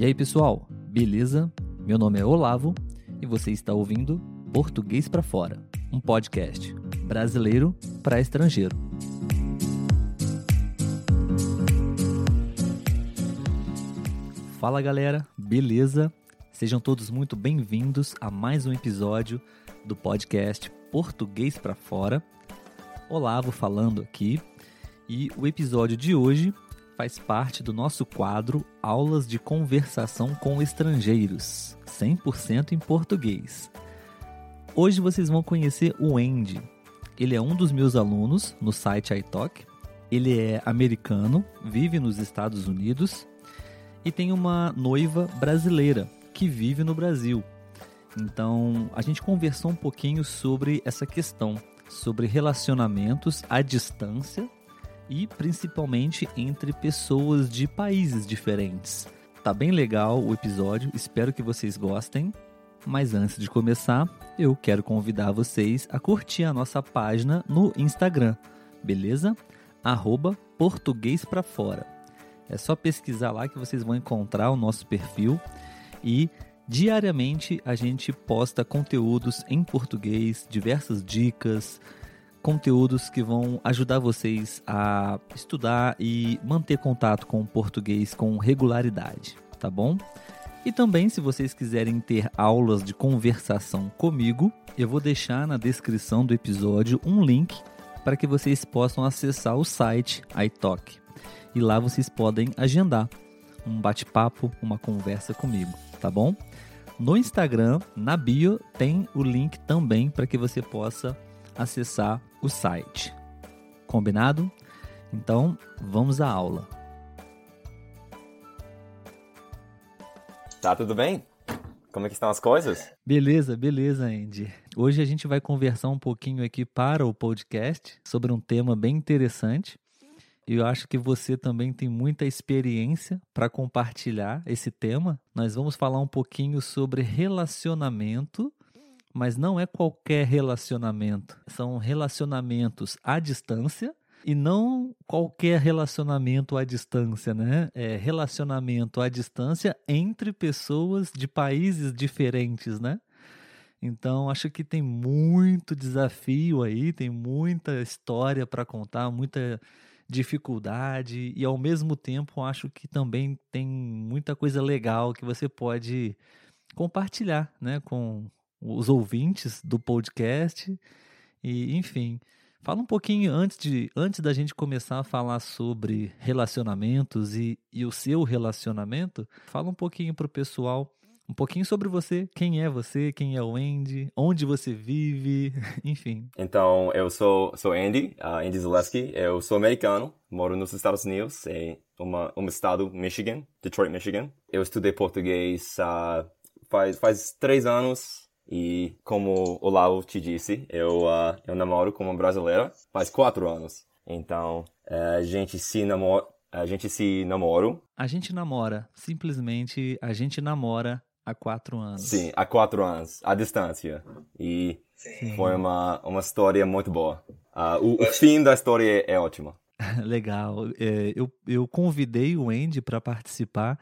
E aí, pessoal, beleza? Meu nome é Olavo e você está ouvindo Português para Fora, um podcast brasileiro para estrangeiro. Fala galera, beleza? Sejam todos muito bem-vindos a mais um episódio do podcast Português para Fora. Olavo falando aqui e o episódio de hoje faz parte do nosso quadro Aulas de Conversação com Estrangeiros, 100% em português. Hoje vocês vão conhecer o Andy. Ele é um dos meus alunos no site iTalk. Ele é americano, vive nos Estados Unidos e tem uma noiva brasileira que vive no Brasil. Então, a gente conversou um pouquinho sobre essa questão, sobre relacionamentos à distância e principalmente entre pessoas de países diferentes. Tá bem legal o episódio, espero que vocês gostem. Mas antes de começar, eu quero convidar vocês a curtir a nossa página no Instagram, beleza? Arroba Português para Fora. É só pesquisar lá que vocês vão encontrar o nosso perfil e diariamente a gente posta conteúdos em português, diversas dicas, conteúdos que vão ajudar vocês a estudar e manter contato com o português com regularidade, tá bom? E também, se vocês quiserem ter aulas de conversação comigo, eu vou deixar na descrição do episódio um link para que vocês possam acessar o site iTalk. E lá vocês podem agendar um bate-papo, uma conversa comigo, tá bom? No Instagram, na bio, tem o link também para que você possa acessar o site. Combinado? Então, vamos à aula. Tá tudo bem? Como é que estão as coisas? Beleza, beleza, Andy. Hoje a gente vai conversar um pouquinho aqui para o podcast sobre um tema bem interessante. E eu acho que você também tem muita experiência para compartilhar esse tema. Nós vamos falar um pouquinho sobre relacionamento mas não é qualquer relacionamento. São relacionamentos à distância e não qualquer relacionamento à distância, né? É relacionamento à distância entre pessoas de países diferentes, né? Então, acho que tem muito desafio aí, tem muita história para contar, muita dificuldade e ao mesmo tempo acho que também tem muita coisa legal que você pode compartilhar, né, com os ouvintes do podcast. E, enfim, fala um pouquinho antes, de, antes da gente começar a falar sobre relacionamentos e, e o seu relacionamento, fala um pouquinho para o pessoal. Um pouquinho sobre você, quem é você, quem é o Andy, onde você vive, enfim. Então, eu sou, sou Andy, uh, Andy Zaleski, eu sou americano, moro nos Estados Unidos, em uma, um estado, Michigan, Detroit, Michigan. Eu estudei português uh, faz, faz três anos, e como o Lau te disse, eu, uh, eu namoro com uma brasileira faz quatro anos. Então, uh, a gente se namora. A gente se namora. A gente namora. Simplesmente a gente namora há quatro anos. Sim, há quatro anos, à distância. E Sim. foi uma, uma história muito boa. Uh, o, o, fim da história é, ótimo. Legal. É, eu, eu convidei o Andy para participar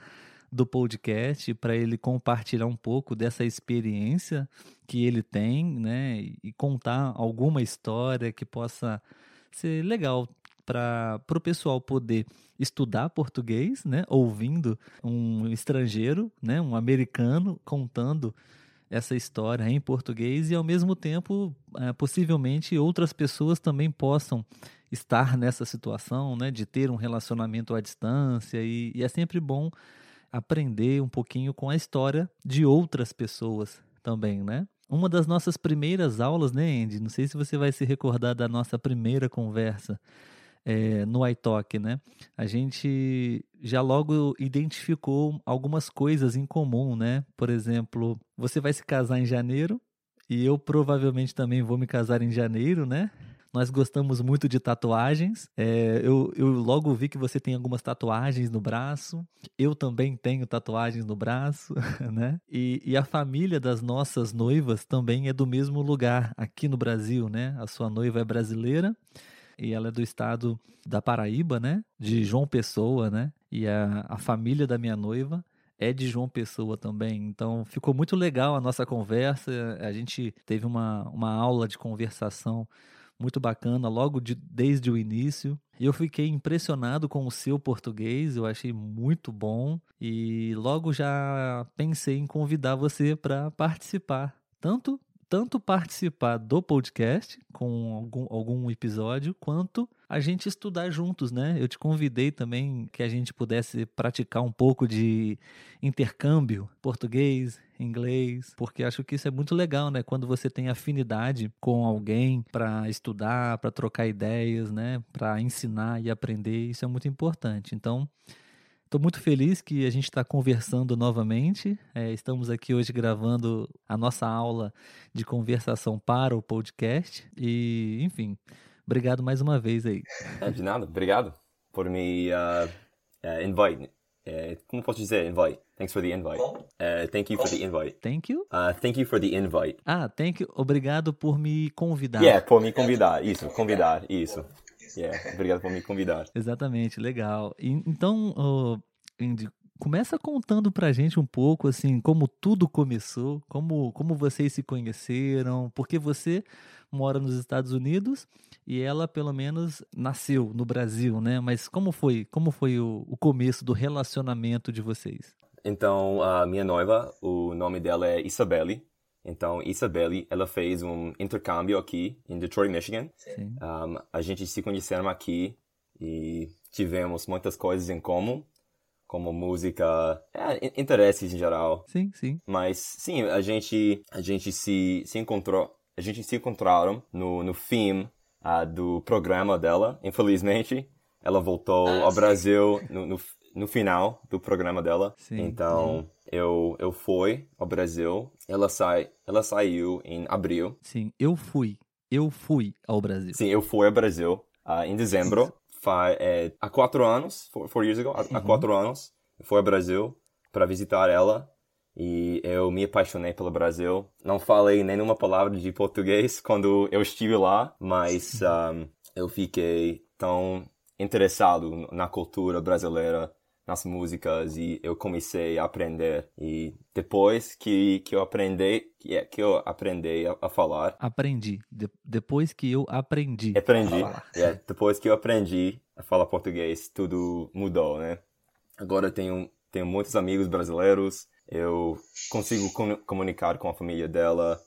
do podcast para ele compartilhar um pouco dessa experiência que ele tem, né? E contar alguma história que possa ser legal para o pessoal poder estudar português, né? Ouvindo um estrangeiro, né? Um americano contando essa história em português e ao mesmo tempo é, possivelmente outras pessoas também possam estar nessa situação, né? De ter um relacionamento à distância e, e é sempre bom aprender um pouquinho com a história de outras pessoas também, né? Uma das nossas primeiras aulas, né, Andy? Não sei se você vai se recordar da nossa primeira conversa é, no iTalk, né? A gente já logo identificou algumas coisas em comum, né? Por exemplo, você vai se casar em janeiro e eu provavelmente também vou me casar em janeiro, né? Nós gostamos muito de tatuagens. É, eu, eu logo vi que você tem algumas tatuagens no braço. Eu também tenho tatuagens no braço, né? E, e a família das nossas noivas também é do mesmo lugar aqui no Brasil, né? A sua noiva é brasileira e ela é do estado da Paraíba, né? De João Pessoa, né? E a, a família da minha noiva é de João Pessoa também. Então ficou muito legal a nossa conversa. A gente teve uma, uma aula de conversação muito bacana logo de, desde o início. Eu fiquei impressionado com o seu português, eu achei muito bom e logo já pensei em convidar você para participar, tanto tanto participar do podcast com algum, algum episódio, quanto a gente estudar juntos, né? Eu te convidei também que a gente pudesse praticar um pouco de intercâmbio português, inglês, porque acho que isso é muito legal, né? Quando você tem afinidade com alguém para estudar, para trocar ideias, né? Para ensinar e aprender, isso é muito importante. Então, Estou muito feliz que a gente está conversando novamente. É, estamos aqui hoje gravando a nossa aula de conversação para o podcast. E, enfim, obrigado mais uma vez aí. É, de nada, obrigado por me uh, uh, invite. Uh, como posso dizer invite? Thanks for the invite. thank you for the invite. Thank you? thank you for the invite. Ah, thank you. Obrigado por me convidar. Yeah, por me convidar. Isso, convidar. Isso. Yeah, obrigado por me convidar. Exatamente, legal. E, então, oh, Indy, começa contando pra gente um pouco, assim, como tudo começou, como, como vocês se conheceram, porque você mora nos Estados Unidos e ela, pelo menos, nasceu no Brasil, né? Mas como foi, como foi o, o começo do relacionamento de vocês? Então, a minha noiva, o nome dela é Isabelle. Então, Isabelle, ela fez um intercâmbio aqui em Detroit, Michigan. Um, a gente se conheceu aqui e tivemos muitas coisas em comum, como música, é, interesses em geral. Sim, sim. Mas sim, a gente a gente se, se encontrou, a gente se encontraram no no fim uh, do programa dela. Infelizmente, ela voltou ah, ao sim. Brasil no, no, no final do programa dela. Sim, então, sim eu, eu fui ao Brasil. Ela, sai, ela saiu em abril. Sim, eu fui. Eu fui ao Brasil. Sim, eu fui ao Brasil uh, em dezembro. Fa, é, há quatro anos, four, four years ago, há, uhum. há quatro anos, fui ao Brasil para visitar ela. E eu me apaixonei pelo Brasil. Não falei nenhuma palavra de português quando eu estive lá, mas um, eu fiquei tão interessado na cultura brasileira nas músicas e eu comecei a aprender. E depois que, que eu aprendi que, é, que eu aprendi a, a falar. Aprendi. De, depois que eu aprendi aprendi. é, depois que eu aprendi a falar português tudo mudou né? Agora tenho tenho muitos amigos brasileiros. Eu consigo com, comunicar com a família dela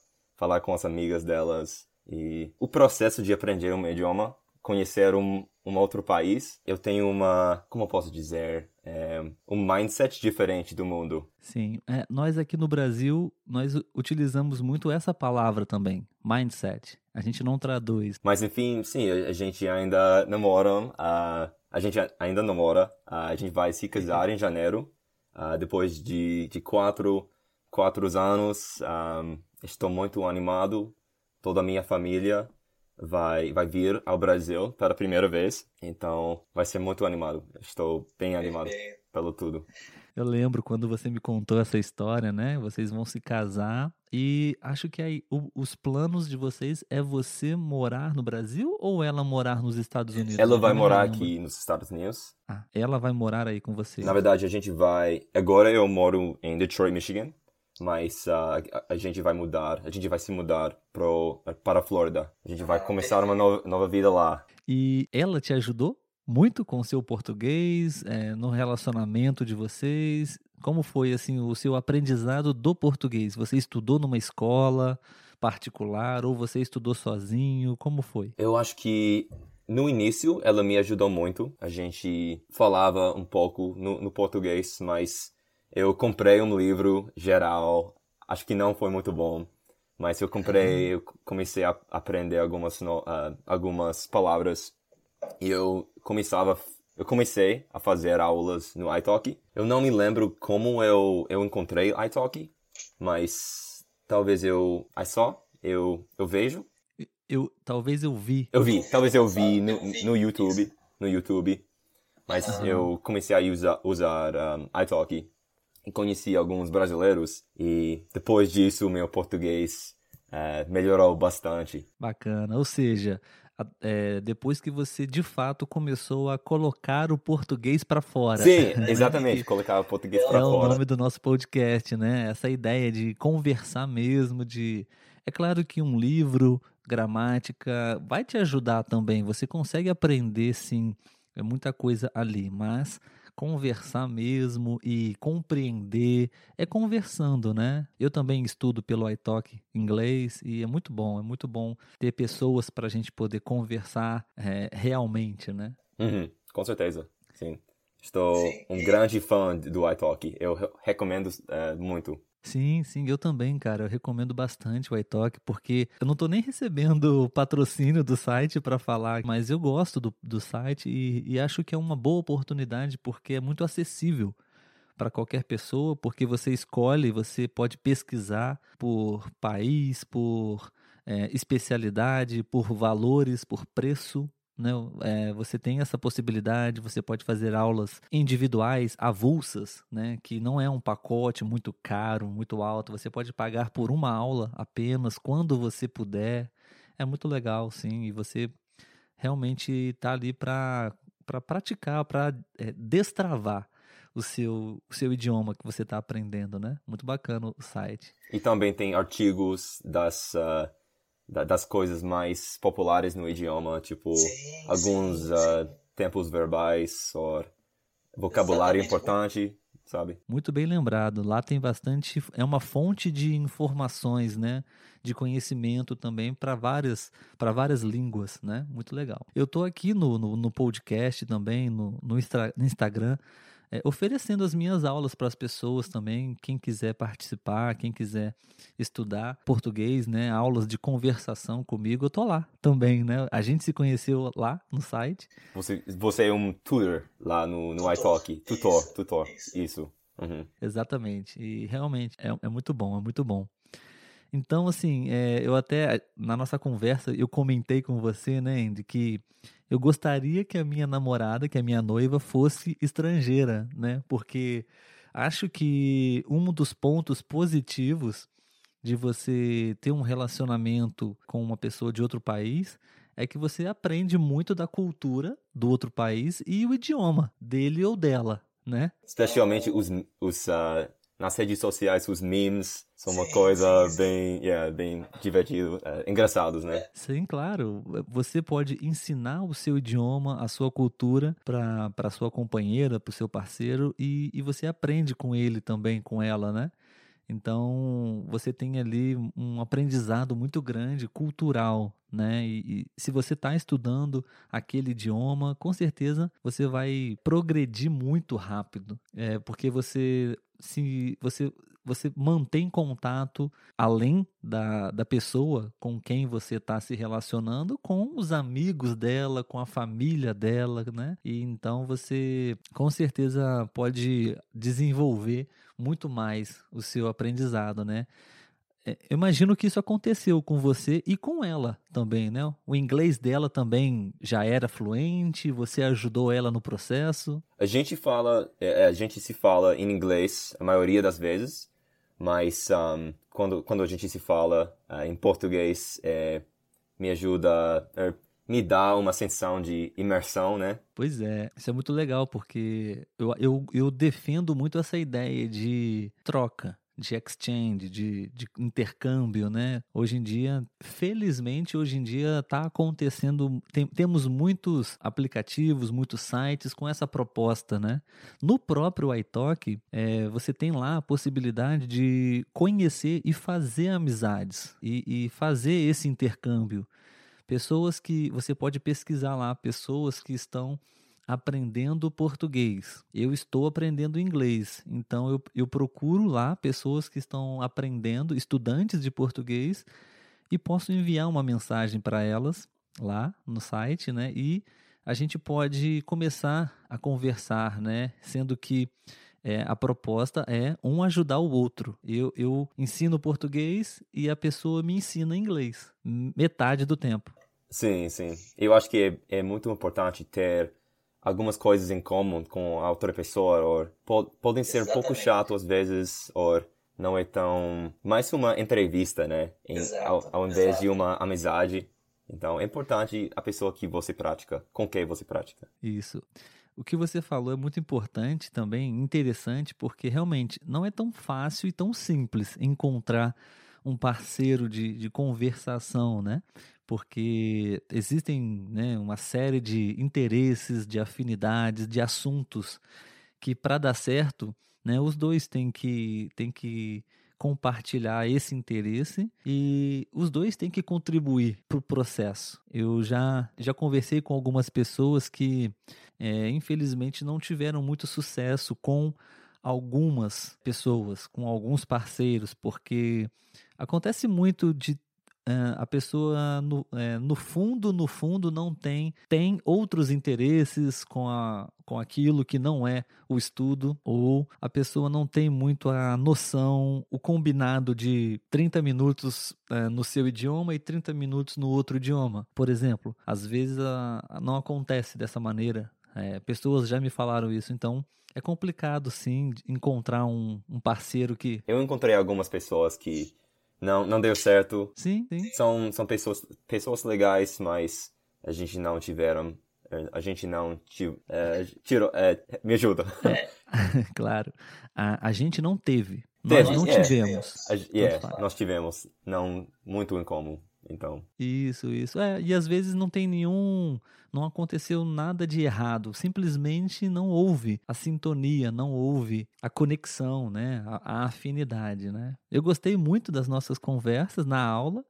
falar com as amigas delas. E o processo de aprender um idioma conhecer um, um outro país, eu tenho uma, como eu posso dizer, é, um mindset diferente do mundo. Sim, é, nós aqui no Brasil, nós utilizamos muito essa palavra também, mindset. A gente não traduz. Mas enfim, sim, a, gente ainda namora, uh, a gente ainda namora, uh, a gente vai se casar em janeiro, uh, depois de, de quatro, quatro anos, um, estou muito animado, toda a minha família vai, vai vir ao Brasil pela primeira vez. Então vai ser muito animado. Estou bem animado pelo tudo. Eu lembro quando você me contou essa história, né? Vocês vão se casar e acho que aí o, os planos de vocês é você morar no Brasil ou ela morar nos Estados Unidos? Ela vai morar aqui nos Estados Unidos. Ah, ela vai morar aí com você. Na verdade, a gente vai. Agora eu moro em Detroit, Michigan mas uh, a, a, gente vai mudar, a gente vai se mudar pro, para a Flórida. A gente vai começar uma nova, nova vida lá. E ela te ajudou muito com o seu português, é, no relacionamento de vocês? Como foi assim o seu aprendizado do português? Você estudou numa escola particular ou você estudou sozinho? Como foi? Eu acho que no início ela me ajudou muito. A gente falava um pouco no, no português, mas eu comprei um livro geral, acho que não foi muito bom, mas eu comprei, eu comecei a aprender algumas, uh, algumas palavras e eu começava, eu comecei a fazer aulas no iTalk. Eu não me lembro como eu, eu encontrei iTalk, mas talvez eu, I saw, eu, eu vejo. Eu, talvez eu vi. Eu vi, talvez eu vi no, no YouTube, no YouTube, mas uhum. eu comecei a usar, usar um, iTalk conheci alguns brasileiros e depois disso meu português é, melhorou bastante. Bacana, ou seja, é, depois que você de fato começou a colocar o português para fora. Sim, exatamente, colocar o português para é fora. É o nome do nosso podcast, né? Essa ideia de conversar mesmo, de é claro que um livro, gramática, vai te ajudar também. Você consegue aprender, sim, é muita coisa ali, mas conversar mesmo e compreender é conversando, né? Eu também estudo pelo iTalk inglês e é muito bom, é muito bom ter pessoas para a gente poder conversar é, realmente, né? Uhum, com certeza, sim. Estou sim. um grande fã do iTalk, eu recomendo uh, muito. Sim, sim, eu também, cara. Eu recomendo bastante o iTalk, porque eu não tô nem recebendo patrocínio do site para falar, mas eu gosto do, do site e, e acho que é uma boa oportunidade porque é muito acessível para qualquer pessoa, porque você escolhe, você pode pesquisar por país, por é, especialidade, por valores, por preço, né? É, você tem essa possibilidade, você pode fazer aulas individuais, avulsas, né? que não é um pacote muito caro, muito alto. Você pode pagar por uma aula apenas quando você puder. É muito legal, sim, e você realmente está ali para pra praticar, para é, destravar o seu, o seu idioma que você está aprendendo, né? Muito bacana o site. E também tem artigos das uh das coisas mais populares no idioma, tipo sim, alguns sim, uh, tempos verbais ou vocabulário Exatamente. importante, sabe? Muito bem lembrado. Lá tem bastante, é uma fonte de informações, né? De conhecimento também para várias, para várias línguas, né? Muito legal. Eu tô aqui no, no, no podcast também, no, no, no Instagram é, oferecendo as minhas aulas para as pessoas também, quem quiser participar, quem quiser estudar português, né, aulas de conversação comigo, eu tô lá também, né? A gente se conheceu lá no site. Você, você é um tutor lá no, no iTalk, tutor, isso, tutor, isso. isso. Uhum. Exatamente, e realmente é, é muito bom, é muito bom. Então, assim, é, eu até, na nossa conversa, eu comentei com você, né, Andy, que eu gostaria que a minha namorada, que a minha noiva, fosse estrangeira, né? Porque acho que um dos pontos positivos de você ter um relacionamento com uma pessoa de outro país é que você aprende muito da cultura do outro país e o idioma dele ou dela, né? Especialmente os, os uh, nas redes sociais os memes são uma sim, coisa sim, bem, yeah, bem divertido, é, engraçados, né? Sim, claro. Você pode ensinar o seu idioma, a sua cultura para sua companheira, para o seu parceiro e, e você aprende com ele também, com ela, né? Então, você tem ali um aprendizado muito grande, cultural, né? E, e se você está estudando aquele idioma, com certeza você vai progredir muito rápido, é, porque você se você você mantém contato além da, da pessoa com quem você está se relacionando, com os amigos dela, com a família dela, né? E então você com certeza pode desenvolver muito mais o seu aprendizado, né? É, eu imagino que isso aconteceu com você e com ela também, né? O inglês dela também já era fluente, você ajudou ela no processo? A gente fala, é, a gente se fala em inglês a maioria das vezes, mas um, quando, quando a gente se fala uh, em português, é, me ajuda, é, me dá uma sensação de imersão, né? Pois é, isso é muito legal, porque eu, eu, eu defendo muito essa ideia de troca de exchange, de, de intercâmbio, né? Hoje em dia, felizmente, hoje em dia está acontecendo, tem, temos muitos aplicativos, muitos sites com essa proposta, né? No próprio iTalk, é, você tem lá a possibilidade de conhecer e fazer amizades e, e fazer esse intercâmbio. Pessoas que você pode pesquisar lá, pessoas que estão aprendendo português. Eu estou aprendendo inglês. Então eu, eu procuro lá pessoas que estão aprendendo, estudantes de português, e posso enviar uma mensagem para elas lá no site, né? E a gente pode começar a conversar, né? Sendo que é, a proposta é um ajudar o outro. Eu, eu ensino português e a pessoa me ensina inglês, metade do tempo. Sim, sim. Eu acho que é, é muito importante ter algumas coisas em comum com a outra pessoa, ou po podem ser Exatamente. um pouco chato às vezes, ou não é tão mais uma entrevista, né? Em, ao, ao, invés Exato. de uma amizade. Então é importante a pessoa que você pratica, com quem você pratica. Isso. O que você falou é muito importante também, interessante, porque realmente não é tão fácil e tão simples encontrar um parceiro de, de conversação, né? Porque existem né, uma série de interesses, de afinidades, de assuntos que para dar certo, né, os dois têm que, têm que compartilhar esse interesse e os dois têm que contribuir para o processo. Eu já, já conversei com algumas pessoas que, é, infelizmente, não tiveram muito sucesso com algumas pessoas, com alguns parceiros, porque acontece muito de a pessoa no, é, no, fundo, no fundo, não tem, tem outros interesses com, a, com aquilo que não é o estudo, ou a pessoa não tem muito a noção, o combinado de 30 minutos uh, no seu idioma e 30 minutos no outro idioma. Por exemplo, às vezes uh, não acontece dessa maneira. É, pessoas já me falaram isso, então é complicado sim encontrar um, um parceiro que. Eu encontrei algumas pessoas que não, não deu certo. Sim, sim. São, são pessoas, pessoas legais, mas a gente não tiveram. A gente não é, tirou. É, me ajuda. É. claro. A, a gente não teve. Nós não é, tivemos. A, yeah, nós tivemos. Não muito incomum. Então. Isso, isso. É, e às vezes não tem nenhum. Não aconteceu nada de errado. Simplesmente não houve a sintonia, não houve a conexão, né? A, a afinidade, né? Eu gostei muito das nossas conversas na aula.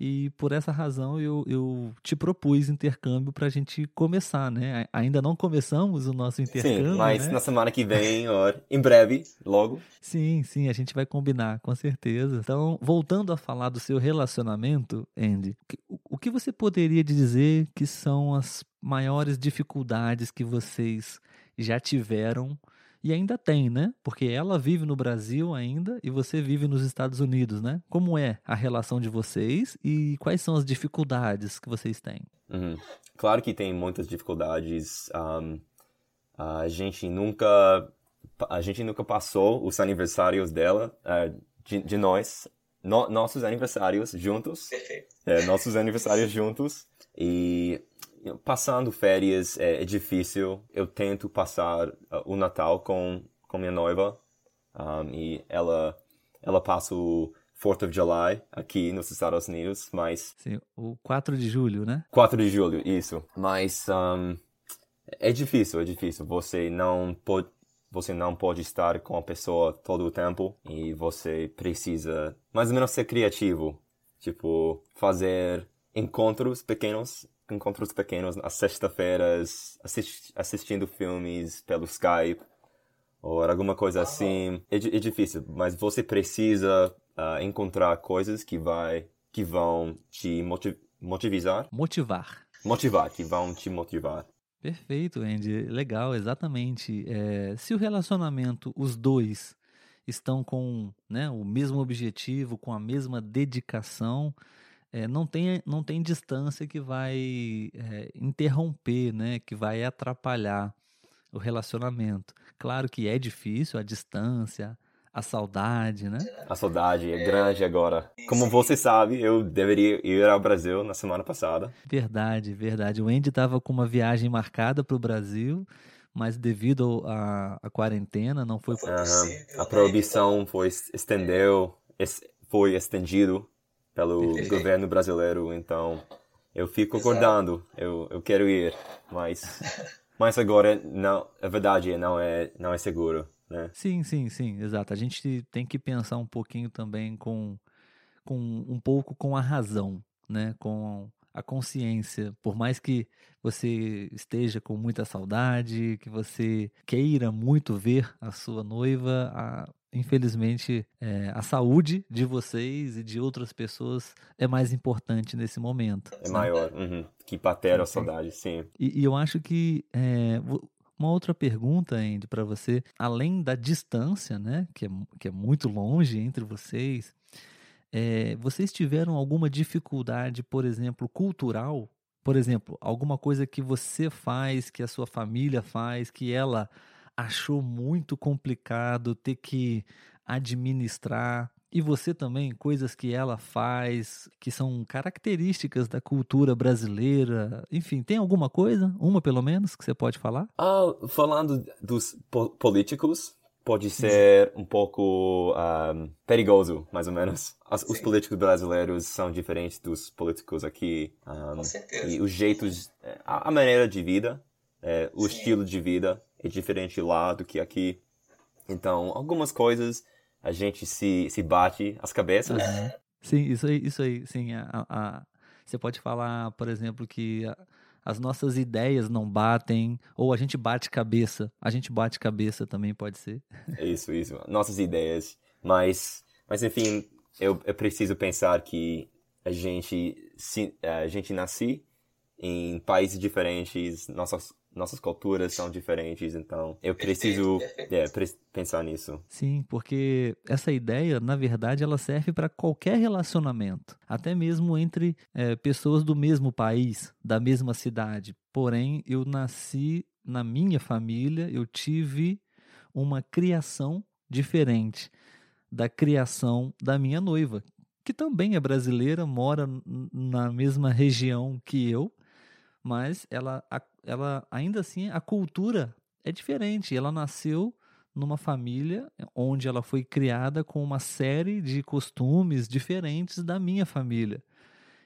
E por essa razão eu, eu te propus intercâmbio para a gente começar, né? Ainda não começamos o nosso intercâmbio. Sim, mas né? na semana que vem, ou em breve, logo. Sim, sim, a gente vai combinar, com certeza. Então, voltando a falar do seu relacionamento, Andy, o que você poderia dizer que são as maiores dificuldades que vocês já tiveram e ainda tem, né? Porque ela vive no Brasil ainda e você vive nos Estados Unidos, né? Como é a relação de vocês e quais são as dificuldades que vocês têm? Uhum. Claro que tem muitas dificuldades. Um, a gente nunca a gente nunca passou os aniversários dela, uh, de, de, nós, no, nossos aniversários juntos. Perfeito. É, nossos aniversários juntos. E passando férias é, é, difícil. Eu tento passar uh, o Natal com, com minha noiva um, e ela, ela passa o 4th of July aqui nos Estados Unidos, mas... Sim, o 4 de julho, né? 4 de julho, isso. Mas um, é difícil, é difícil. Você não pode... Você não pode estar com a pessoa todo o tempo e você precisa mais ou menos ser criativo. Tipo, fazer encontros pequenos encontros pequenos às sexta-feiras, assist, assistindo filmes pelo Skype, ou alguma coisa assim. É, é difícil, mas você precisa uh, encontrar coisas que, vai, que vão te motiv motivizar. Motivar. Motivar, que vão te motivar. Perfeito, Andy. Legal, exatamente. É, se o relacionamento, os dois, estão com né, o mesmo objetivo, com a mesma dedicação, é, não, tem, não tem distância que vai é, interromper, né, que vai atrapalhar o relacionamento. Claro que é difícil a distância, a saudade, né? A saudade é, é grande agora. Como você sabe, eu deveria ir ao Brasil na semana passada. Verdade, verdade. O Andy estava com uma viagem marcada para o Brasil, mas devido à quarentena não foi. Uhum. A proibição foi estendeu, foi estendido pelo governo brasileiro, então eu fico acordando, eu, eu quero ir, mas, mas agora não, a verdade é não é, não é seguro, né? Sim, sim, sim, exato. A gente tem que pensar um pouquinho também com, com um pouco com a razão, né? Com a consciência, por mais que você esteja com muita saudade, que você queira muito ver a sua noiva, a, infelizmente, é, a saúde de vocês e de outras pessoas é mais importante nesse momento. É né? maior, uhum. que patera a saudade, sim. E, e, eu acho que é, uma outra pergunta, Andy, para você, além da distância, né, que é, que é muito longe entre vocês, é, vocês tiveram alguma dificuldade, por exemplo, cultural? Por exemplo, alguma coisa que você faz, que a sua família faz, que ela achou muito complicado ter que administrar e você também, coisas que ela faz que são características da cultura brasileira. Enfim, tem alguma coisa, uma pelo menos, que você pode falar? Ah, falando dos po políticos, pode ser um pouco um, perigoso, mais ou menos. As, os políticos brasileiros são diferentes dos políticos aqui. Um, Com certeza. E os jeitos, é, a, a maneira de vida, é, o Sim. estilo de vida é diferente lá do que aqui. Então, algumas coisas a gente se, se bate as cabeças. Uhum. Sim, isso aí, isso aí, sim. A, a, você pode falar, por exemplo, que a, as nossas ideias não batem, ou a gente bate cabeça. A gente bate cabeça também pode ser. Isso, isso. Nossas ideias. Mas, mas enfim, eu, eu preciso pensar que a gente, se, a gente nasce em países diferentes, nossas nossas culturas são diferentes, então eu preciso é, pensar nisso. Sim, porque essa ideia, na verdade, ela serve para qualquer relacionamento, até mesmo entre é, pessoas do mesmo país, da mesma cidade. Porém, eu nasci na minha família, eu tive uma criação diferente da criação da minha noiva, que também é brasileira, mora na mesma região que eu, mas ela, ela ainda assim a cultura é diferente. Ela nasceu numa família onde ela foi criada com uma série de costumes diferentes da minha família.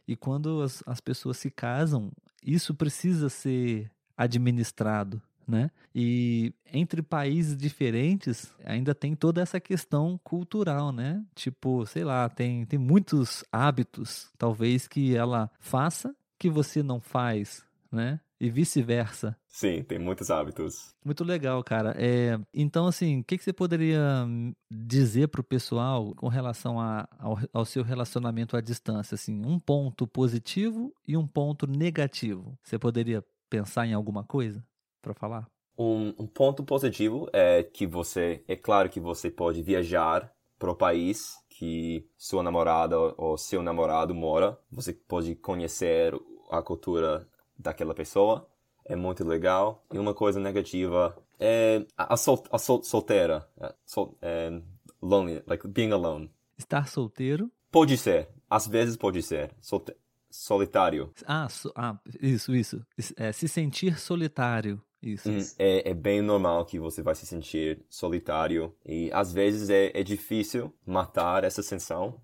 E quando as, as pessoas se casam, isso precisa ser administrado, né? E entre países diferentes ainda tem toda essa questão cultural, né? Tipo, sei lá, tem, tem muitos hábitos, talvez que ela faça que você não faz, né? E vice-versa. Sim, tem muitos hábitos. Muito legal, cara. É, então, assim, o que, que você poderia dizer para o pessoal com relação a, ao, ao, seu relacionamento à distância? Assim, um ponto positivo e um ponto negativo. Você poderia pensar em alguma coisa para falar? Um, um ponto positivo é que você, é claro que você pode viajar para o país que sua namorada ou seu namorado mora. Você pode conhecer a cultura daquela pessoa. É muito legal. E uma coisa negativa é a, sol, a sol, solteira. É, sol, é, lonely, like being alone. Estar solteiro? Pode ser. Às vezes pode ser. Solte solitário. Ah, so, ah, isso, isso. É, se sentir solitário. Isso. Hum, é, é, bem normal que você vai se sentir solitário. E às vezes é, é difícil matar essa sensação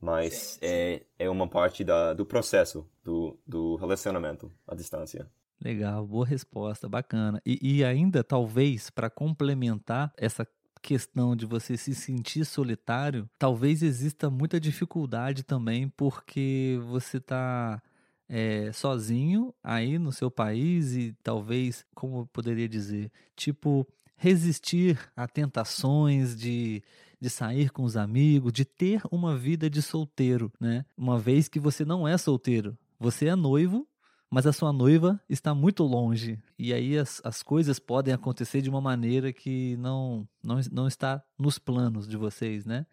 mas é, é uma parte da, do processo do, do relacionamento à distância. Legal, boa resposta, bacana. E, e ainda, talvez, para complementar essa questão de você se sentir solitário, talvez exista muita dificuldade também, porque você está é, sozinho aí no seu país e talvez, como eu poderia dizer, tipo, resistir a tentações de de sair com os amigos, de ter uma vida de solteiro, né? Uma vez que você não é solteiro, você é noivo, mas a sua noiva está muito longe. E aí as, as coisas podem acontecer de uma maneira que não, não, não está nos planos de vocês, né?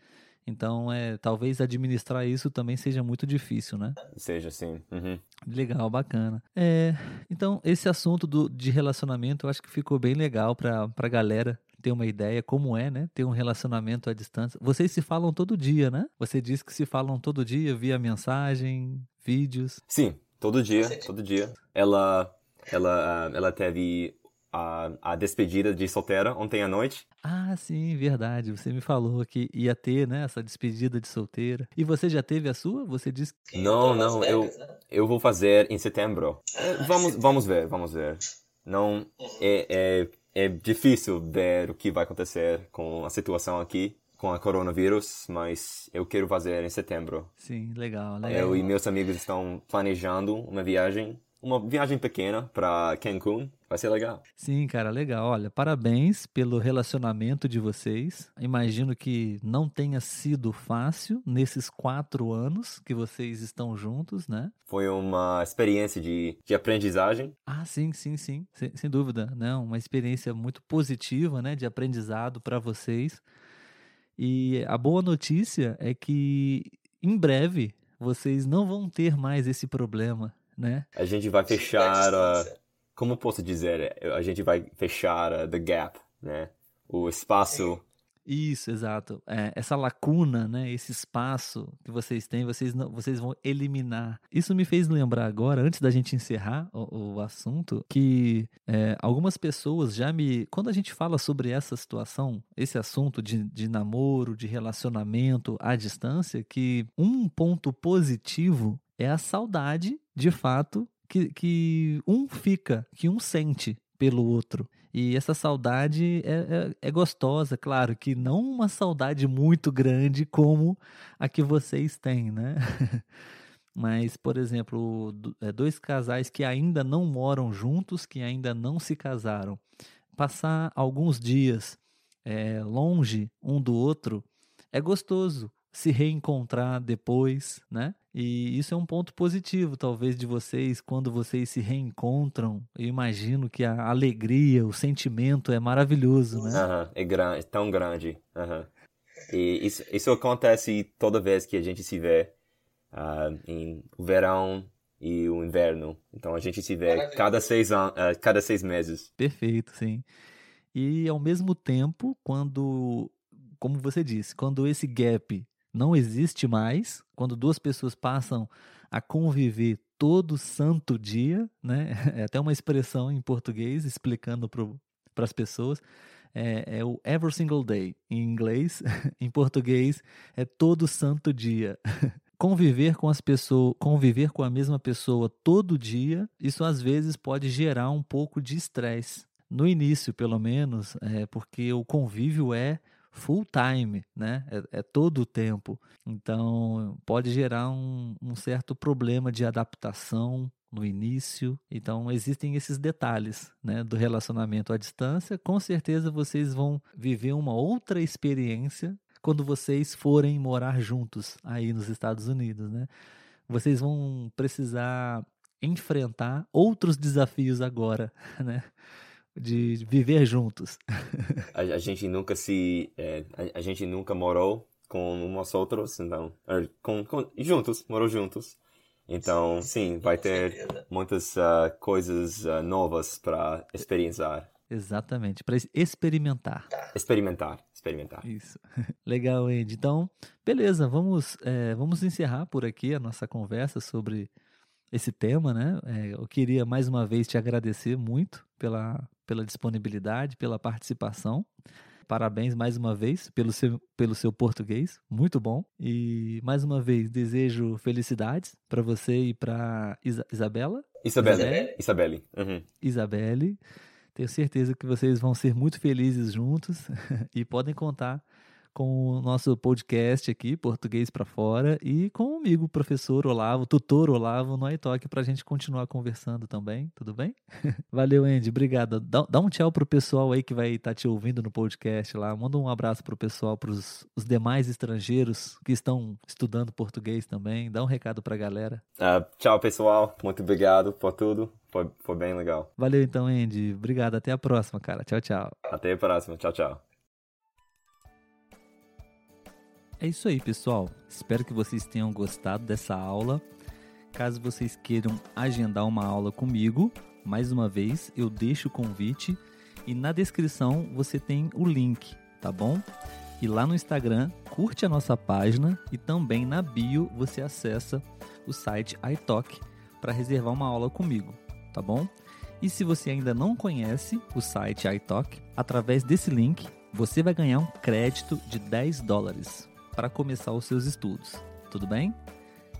Então, é, talvez administrar isso também seja muito difícil, né? Seja, sim. Uhum. Legal, bacana. É, então, esse assunto do, de relacionamento eu acho que ficou bem legal para a galera ter uma ideia como é, né? Ter um relacionamento à distância. Vocês se falam todo dia, né? Você disse que se falam todo dia via mensagem, vídeos. Sim, todo dia, todo dia. Ela, ela, ela teve a, a despedida de solteira ontem à noite. Ah, sim, verdade. Você me falou que ia ter, né, essa despedida de solteira. E você já teve a sua? Você disse que... Não, não, eu, né? eu vou fazer em setembro. Ah, vamos, vamos ver, vamos ver. Não, é, é é difícil ver o que vai acontecer com a situação aqui, com a coronavírus, mas eu quero fazer em setembro. Sim, legal, legal. Eu e meus amigos estão planejando uma viagem uma viagem pequena para Cancún. Vai ser legal. Sim, cara, legal. Olha, parabéns pelo relacionamento de vocês. Imagino que não tenha sido fácil nesses quatro anos que vocês estão juntos, né? Foi uma experiência de, de aprendizagem. Ah, sim, sim, sim. Sem, sem dúvida. Né? Uma experiência muito positiva, né? De aprendizado para vocês. E a boa notícia é que em breve vocês não vão ter mais esse problema né? A gente vai fechar, uh, como posso dizer, a gente vai fechar uh, the gap, né? O espaço, Isso, exato. É, essa lacuna, né, esse espaço que vocês têm, vocês, não, vocês vão eliminar. Isso me fez lembrar agora, antes da gente encerrar o, o assunto, que é, algumas pessoas já me. Quando a gente fala sobre essa situação, esse assunto de, de namoro, de relacionamento à distância, que um ponto positivo é a saudade, de fato, que, que um fica, que um sente pelo outro. E essa saudade é, é, é, gostosa, claro, que não uma saudade muito grande como a que vocês têm, né? Mas, por exemplo, é, dois casais que ainda não moram juntos, que ainda não se casaram, passar alguns dias é, longe um do outro é gostoso, se reencontrar depois, né? E isso é um ponto positivo, talvez, de vocês, quando vocês se reencontram. Eu imagino que a alegria, o sentimento é maravilhoso, né? Uhum, é grande, é tão grande. Uhum. E isso, isso acontece toda vez que a gente se vê uh, em verão e o inverno. Então a gente se vê cada seis, uh, cada seis meses. Perfeito, sim. E ao mesmo tempo, quando, como você disse, quando esse gap não existe mais, quando duas pessoas passam a conviver todo santo dia, né? É até uma expressão em português explicando para as pessoas. É, é, o every single day em inglês, em português é todo santo dia. conviver com as pessoas, conviver com a mesma pessoa todo dia, isso às vezes pode gerar um pouco de estresse. No início, pelo menos, é porque o convívio é full time, né? É, é todo o tempo. Então pode gerar um, um certo problema de adaptação no início. Então existem esses detalhes, né, do relacionamento à distância. Com certeza vocês vão viver uma outra experiência quando vocês forem morar juntos aí nos Estados Unidos, né? Vocês vão precisar enfrentar outros desafios agora, né? De viver juntos. a, a, gente nunca se. É, a, a, gente nunca morou com uns outros, então. Er, com, com, juntos, morou juntos. Então, sim, sim vai ter certeza. muitas uh, coisas uh, novas para experienciar. Exatamente, para experimentar. Experimentar, experimentar. Isso. Legal, Andy. Então, beleza, vamos, é, vamos encerrar por aqui a nossa conversa sobre esse tema, né? É, eu queria mais uma vez te agradecer muito pela, pela disponibilidade, pela participação. Parabéns mais uma vez pelo seu, pelo seu português, muito bom. E mais uma vez desejo felicidades para você e para Isa Isabela. Isabelle. Isabelle. Uhum. Isabelle. Tenho certeza que vocês vão ser muito felizes juntos e podem contar com o nosso podcast aqui, Português para Fora, e comigo, professor Olavo, tutor Olavo, no iTalk, para a gente continuar conversando também, tudo bem? Valeu, Andy, obrigado. Dá, dá, um tchau pro pessoal aí que vai estar tá te ouvindo no podcast lá. Manda um abraço pro pessoal, pros os demais estrangeiros que estão estudando português também. Dá um recado pra galera. Uh, tchau, pessoal. Muito obrigado por tudo. Foi, foi bem legal. Valeu então, Andy. Obrigado. Até a próxima, cara. Tchau, tchau. Até a próxima. Tchau, tchau. É isso aí, pessoal. Espero que vocês tenham gostado dessa aula. Caso vocês queiram agendar uma aula comigo, mais uma vez eu deixo o convite e na descrição você tem o link, tá bom? E lá no Instagram, curte a nossa página e também na bio você acessa o site iTalk para reservar uma aula comigo, tá bom? E se você ainda não conhece o site iTalk, através desse link você vai ganhar um crédito de 10 dólares para começar os seus estudos. Tudo bem?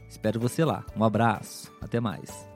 Espero você lá. Um abraço. Até mais.